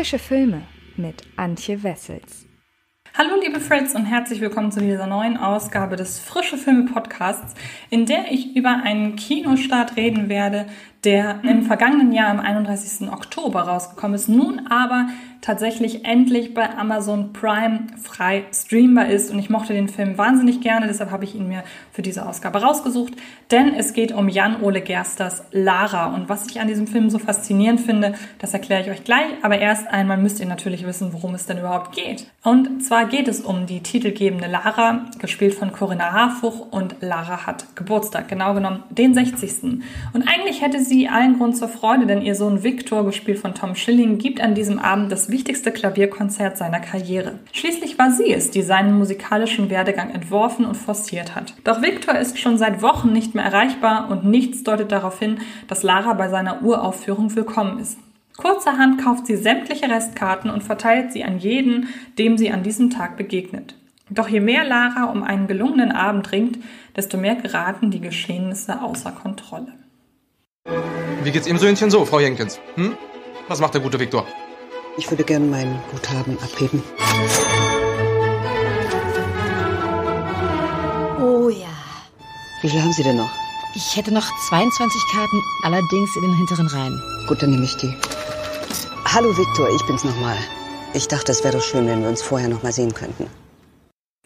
Frische Filme mit Antje Wessels. Hallo liebe Friends und herzlich willkommen zu dieser neuen Ausgabe des Frische Filme Podcasts, in der ich über einen Kinostart reden werde, der im vergangenen Jahr am 31. Oktober rausgekommen ist, nun aber tatsächlich endlich bei Amazon Prime frei streambar ist. Und ich mochte den Film wahnsinnig gerne, deshalb habe ich ihn mir für diese Ausgabe rausgesucht. Denn es geht um Jan-Ole Gersters Lara. Und was ich an diesem Film so faszinierend finde, das erkläre ich euch gleich. Aber erst einmal müsst ihr natürlich wissen, worum es denn überhaupt geht. Und zwar geht es um die titelgebende Lara, gespielt von Corinna Harfuch. Und Lara hat Geburtstag, genau genommen den 60. Und eigentlich hätte sie allen Grund zur Freude, denn ihr Sohn Victor, gespielt von Tom Schilling, gibt an diesem Abend das wichtigste Klavierkonzert seiner Karriere. Schließlich war sie es, die seinen musikalischen Werdegang entworfen und forciert hat. Doch Victor ist schon seit Wochen nicht mehr erreichbar und nichts deutet darauf hin, dass Lara bei seiner Uraufführung willkommen ist. Kurzerhand kauft sie sämtliche Restkarten und verteilt sie an jeden, dem sie an diesem Tag begegnet. Doch je mehr Lara um einen gelungenen Abend ringt, desto mehr geraten die Geschehnisse außer Kontrolle. Wie geht's Ihrem Söhnchen so, Frau Jenkins? Hm? Was macht der gute Viktor? Ich würde gern mein Guthaben abheben. Oh ja. Wie viel haben Sie denn noch? Ich hätte noch 22 Karten, allerdings in den hinteren Reihen. Gut, dann nehme ich die. Hallo Viktor, ich bin's nochmal. Ich dachte, es wäre doch schön, wenn wir uns vorher nochmal sehen könnten.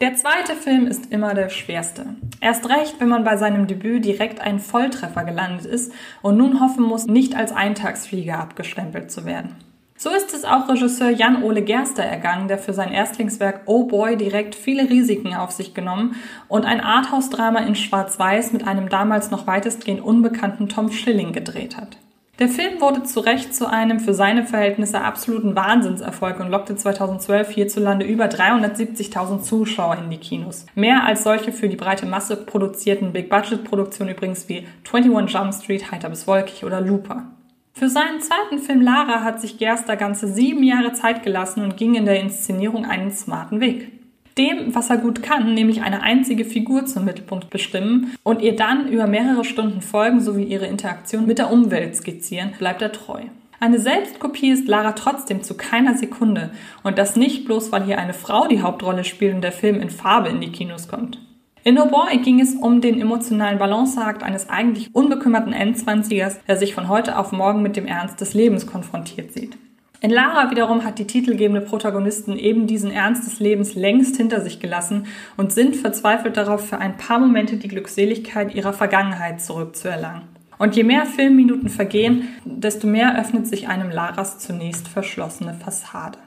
Der zweite Film ist immer der schwerste. Erst recht, wenn man bei seinem Debüt direkt einen Volltreffer gelandet ist und nun hoffen muss, nicht als Eintagsflieger abgestempelt zu werden. So ist es auch Regisseur Jan-Ole Gerster ergangen, der für sein Erstlingswerk Oh Boy direkt viele Risiken auf sich genommen und ein Arthouse-Drama in Schwarz-Weiß mit einem damals noch weitestgehend unbekannten Tom Schilling gedreht hat. Der Film wurde zu Recht zu einem für seine Verhältnisse absoluten Wahnsinnserfolg und lockte 2012 hierzulande über 370.000 Zuschauer in die Kinos. Mehr als solche für die breite Masse produzierten Big-Budget-Produktionen übrigens wie 21 Jump Street, Heiter bis Wolkig oder Looper. Für seinen zweiten Film Lara hat sich Gerster ganze sieben Jahre Zeit gelassen und ging in der Inszenierung einen smarten Weg. Dem, was er gut kann, nämlich eine einzige Figur zum Mittelpunkt bestimmen und ihr dann über mehrere Stunden folgen sowie ihre Interaktion mit der Umwelt skizzieren, bleibt er treu. Eine Selbstkopie ist Lara trotzdem zu keiner Sekunde und das nicht bloß, weil hier eine Frau die Hauptrolle spielt und der Film in Farbe in die Kinos kommt. In No Boy ging es um den emotionalen Balanceakt eines eigentlich unbekümmerten Endzwanzigers, der sich von heute auf morgen mit dem Ernst des Lebens konfrontiert sieht. In Lara wiederum hat die titelgebende Protagonistin eben diesen Ernst des Lebens längst hinter sich gelassen und sind verzweifelt darauf, für ein paar Momente die Glückseligkeit ihrer Vergangenheit zurückzuerlangen. Und je mehr Filmminuten vergehen, desto mehr öffnet sich einem Laras zunächst verschlossene Fassade.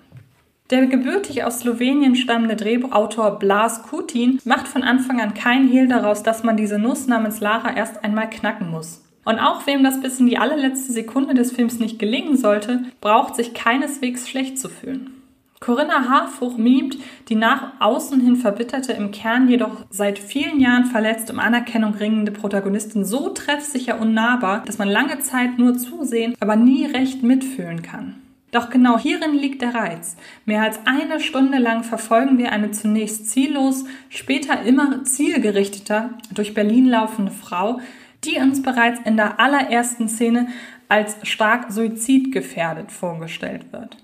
Der gebürtig aus Slowenien stammende Drehbuchautor Blas Kutin macht von Anfang an kein Hehl daraus, dass man diese Nuss namens Lara erst einmal knacken muss. Und auch wem das bis in die allerletzte Sekunde des Films nicht gelingen sollte, braucht sich keineswegs schlecht zu fühlen. Corinna Harfuch mimt die nach außen hin verbitterte, im Kern jedoch seit vielen Jahren verletzt um Anerkennung ringende Protagonistin so treffsicher und nahbar, dass man lange Zeit nur zusehen, aber nie recht mitfühlen kann. Doch genau hierin liegt der Reiz. Mehr als eine Stunde lang verfolgen wir eine zunächst ziellos, später immer zielgerichteter durch Berlin laufende Frau, die uns bereits in der allerersten Szene als stark suizidgefährdet vorgestellt wird.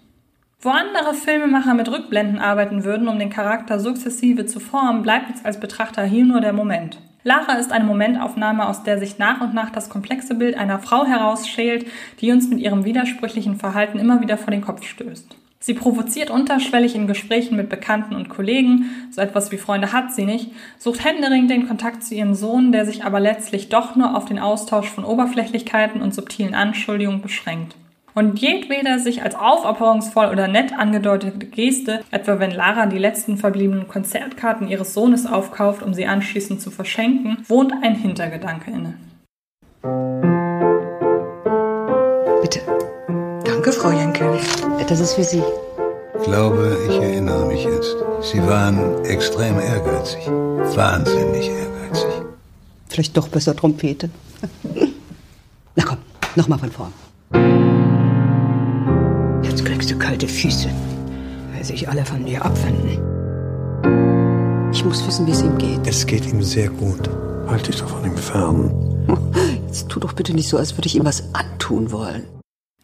Wo andere Filmemacher mit Rückblenden arbeiten würden, um den Charakter sukzessive zu formen, bleibt uns als Betrachter hier nur der Moment. Lara ist eine Momentaufnahme, aus der sich nach und nach das komplexe Bild einer Frau herausschält, die uns mit ihrem widersprüchlichen Verhalten immer wieder vor den Kopf stößt. Sie provoziert unterschwellig in Gesprächen mit Bekannten und Kollegen, so etwas wie Freunde hat sie nicht, sucht händeringend den Kontakt zu ihrem Sohn, der sich aber letztlich doch nur auf den Austausch von Oberflächlichkeiten und subtilen Anschuldigungen beschränkt. Und jedweder sich als aufopferungsvoll oder nett angedeutete Geste, etwa wenn Lara die letzten verbliebenen Konzertkarten ihres Sohnes aufkauft, um sie anschließend zu verschenken, wohnt ein Hintergedanke inne. Bitte. Danke, Frau Jenkel. Das ist für Sie. Ich glaube, ich erinnere mich jetzt. Sie waren extrem ehrgeizig. Wahnsinnig ehrgeizig. Vielleicht doch besser Trompete. Na komm, nochmal von vorn. Jetzt kriegst du kalte Füße, weil sich alle von dir abwenden. Ich muss wissen, wie es ihm geht. Es geht ihm sehr gut. Halt dich doch von ihm fern. Jetzt tu doch bitte nicht so, als würde ich ihm was antun wollen.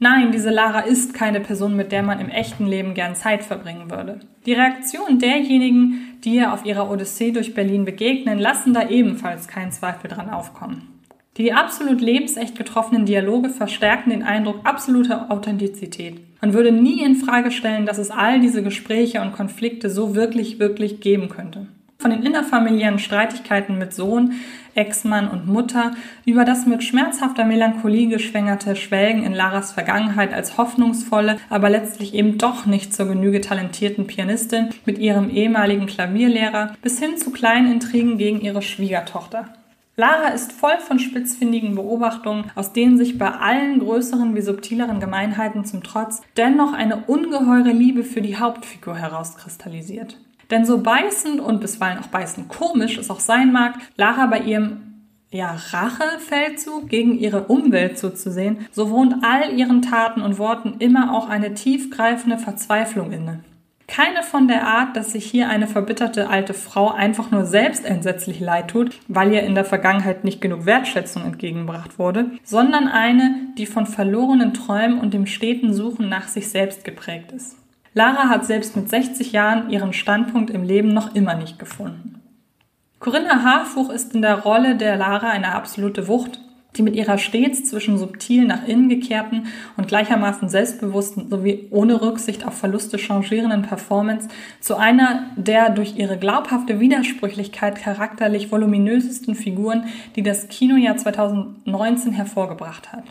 Nein, diese Lara ist keine Person, mit der man im echten Leben gern Zeit verbringen würde. Die Reaktion derjenigen, die ihr auf ihrer Odyssee durch Berlin begegnen, lassen da ebenfalls keinen Zweifel dran aufkommen. Die absolut lebensecht getroffenen Dialoge verstärken den Eindruck absoluter Authentizität. Man würde nie in Frage stellen, dass es all diese Gespräche und Konflikte so wirklich, wirklich geben könnte. Von den innerfamiliären Streitigkeiten mit Sohn, Ex-Mann und Mutter über das mit schmerzhafter Melancholie geschwängerte Schwelgen in Laras Vergangenheit als hoffnungsvolle, aber letztlich eben doch nicht zur Genüge talentierten Pianistin mit ihrem ehemaligen Klavierlehrer bis hin zu kleinen Intrigen gegen ihre Schwiegertochter. Lara ist voll von spitzfindigen Beobachtungen, aus denen sich bei allen größeren wie subtileren Gemeinheiten zum Trotz dennoch eine ungeheure Liebe für die Hauptfigur herauskristallisiert. Denn so beißend und bisweilen auch beißend komisch es auch sein mag, Lara bei ihrem ja, Rachefeldzug gegen ihre Umwelt zuzusehen, so wohnt all ihren Taten und Worten immer auch eine tiefgreifende Verzweiflung inne. Keine von der Art, dass sich hier eine verbitterte alte Frau einfach nur selbst entsetzlich leid tut, weil ihr in der Vergangenheit nicht genug Wertschätzung entgegengebracht wurde, sondern eine, die von verlorenen Träumen und dem steten Suchen nach sich selbst geprägt ist. Lara hat selbst mit 60 Jahren ihren Standpunkt im Leben noch immer nicht gefunden. Corinna Harfuch ist in der Rolle der Lara eine absolute Wucht, die mit ihrer stets zwischen subtil nach innen gekehrten und gleichermaßen selbstbewussten sowie ohne Rücksicht auf Verluste changierenden Performance zu einer der durch ihre glaubhafte Widersprüchlichkeit charakterlich voluminösesten Figuren, die das Kinojahr 2019 hervorgebracht hat.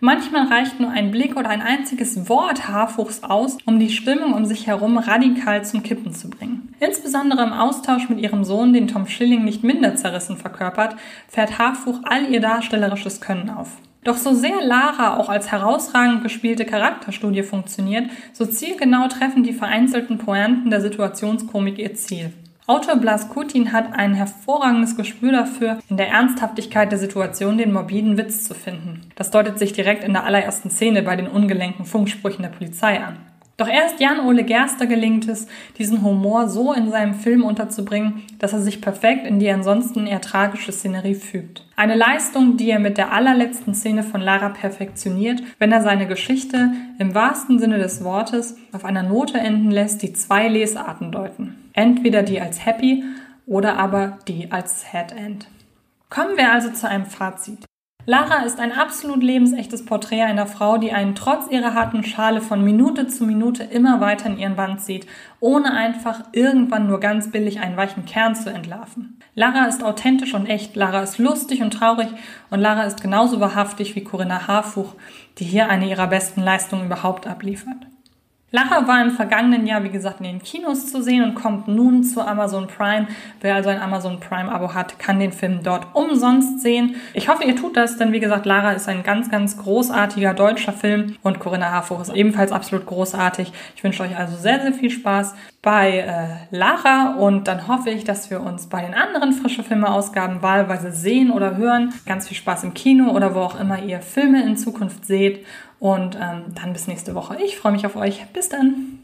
Manchmal reicht nur ein Blick oder ein einziges Wort Haarfuchs aus, um die Stimmung um sich herum radikal zum Kippen zu bringen. Insbesondere im Austausch mit ihrem Sohn, den Tom Schilling nicht minder zerrissen verkörpert, fährt Haarfuch all ihr darstellerisches Können auf. Doch so sehr Lara auch als herausragend gespielte Charakterstudie funktioniert, so zielgenau treffen die vereinzelten Pointen der Situationskomik ihr Ziel. Autor Blas Kutin hat ein hervorragendes Gespür dafür, in der Ernsthaftigkeit der Situation den morbiden Witz zu finden. Das deutet sich direkt in der allerersten Szene bei den ungelenken Funksprüchen der Polizei an. Doch erst Jan-Ole Gerster gelingt es, diesen Humor so in seinem Film unterzubringen, dass er sich perfekt in die ansonsten eher tragische Szenerie fügt. Eine Leistung, die er mit der allerletzten Szene von Lara perfektioniert, wenn er seine Geschichte im wahrsten Sinne des Wortes auf einer Note enden lässt, die zwei Lesarten deuten. Entweder die als Happy oder aber die als Sad End. Kommen wir also zu einem Fazit. Lara ist ein absolut lebensechtes Porträt einer Frau, die einen trotz ihrer harten Schale von Minute zu Minute immer weiter in ihren Band zieht, ohne einfach irgendwann nur ganz billig einen weichen Kern zu entlarven. Lara ist authentisch und echt, Lara ist lustig und traurig und Lara ist genauso wahrhaftig wie Corinna Harfuch, die hier eine ihrer besten Leistungen überhaupt abliefert. Lacher war im vergangenen Jahr, wie gesagt, in den Kinos zu sehen und kommt nun zu Amazon Prime. Wer also ein Amazon Prime-Abo hat, kann den Film dort umsonst sehen. Ich hoffe, ihr tut das, denn wie gesagt, Lara ist ein ganz, ganz großartiger deutscher Film und Corinna Harfuch ist ebenfalls absolut großartig. Ich wünsche euch also sehr, sehr viel Spaß bei äh, Lara und dann hoffe ich, dass wir uns bei den anderen frische Filme-Ausgaben wahlweise sehen oder hören. Ganz viel Spaß im Kino oder wo auch immer ihr Filme in Zukunft seht und ähm, dann bis nächste Woche. Ich freue mich auf euch. Bis dann.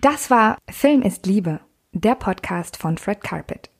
Das war Film ist Liebe, der Podcast von Fred Carpet.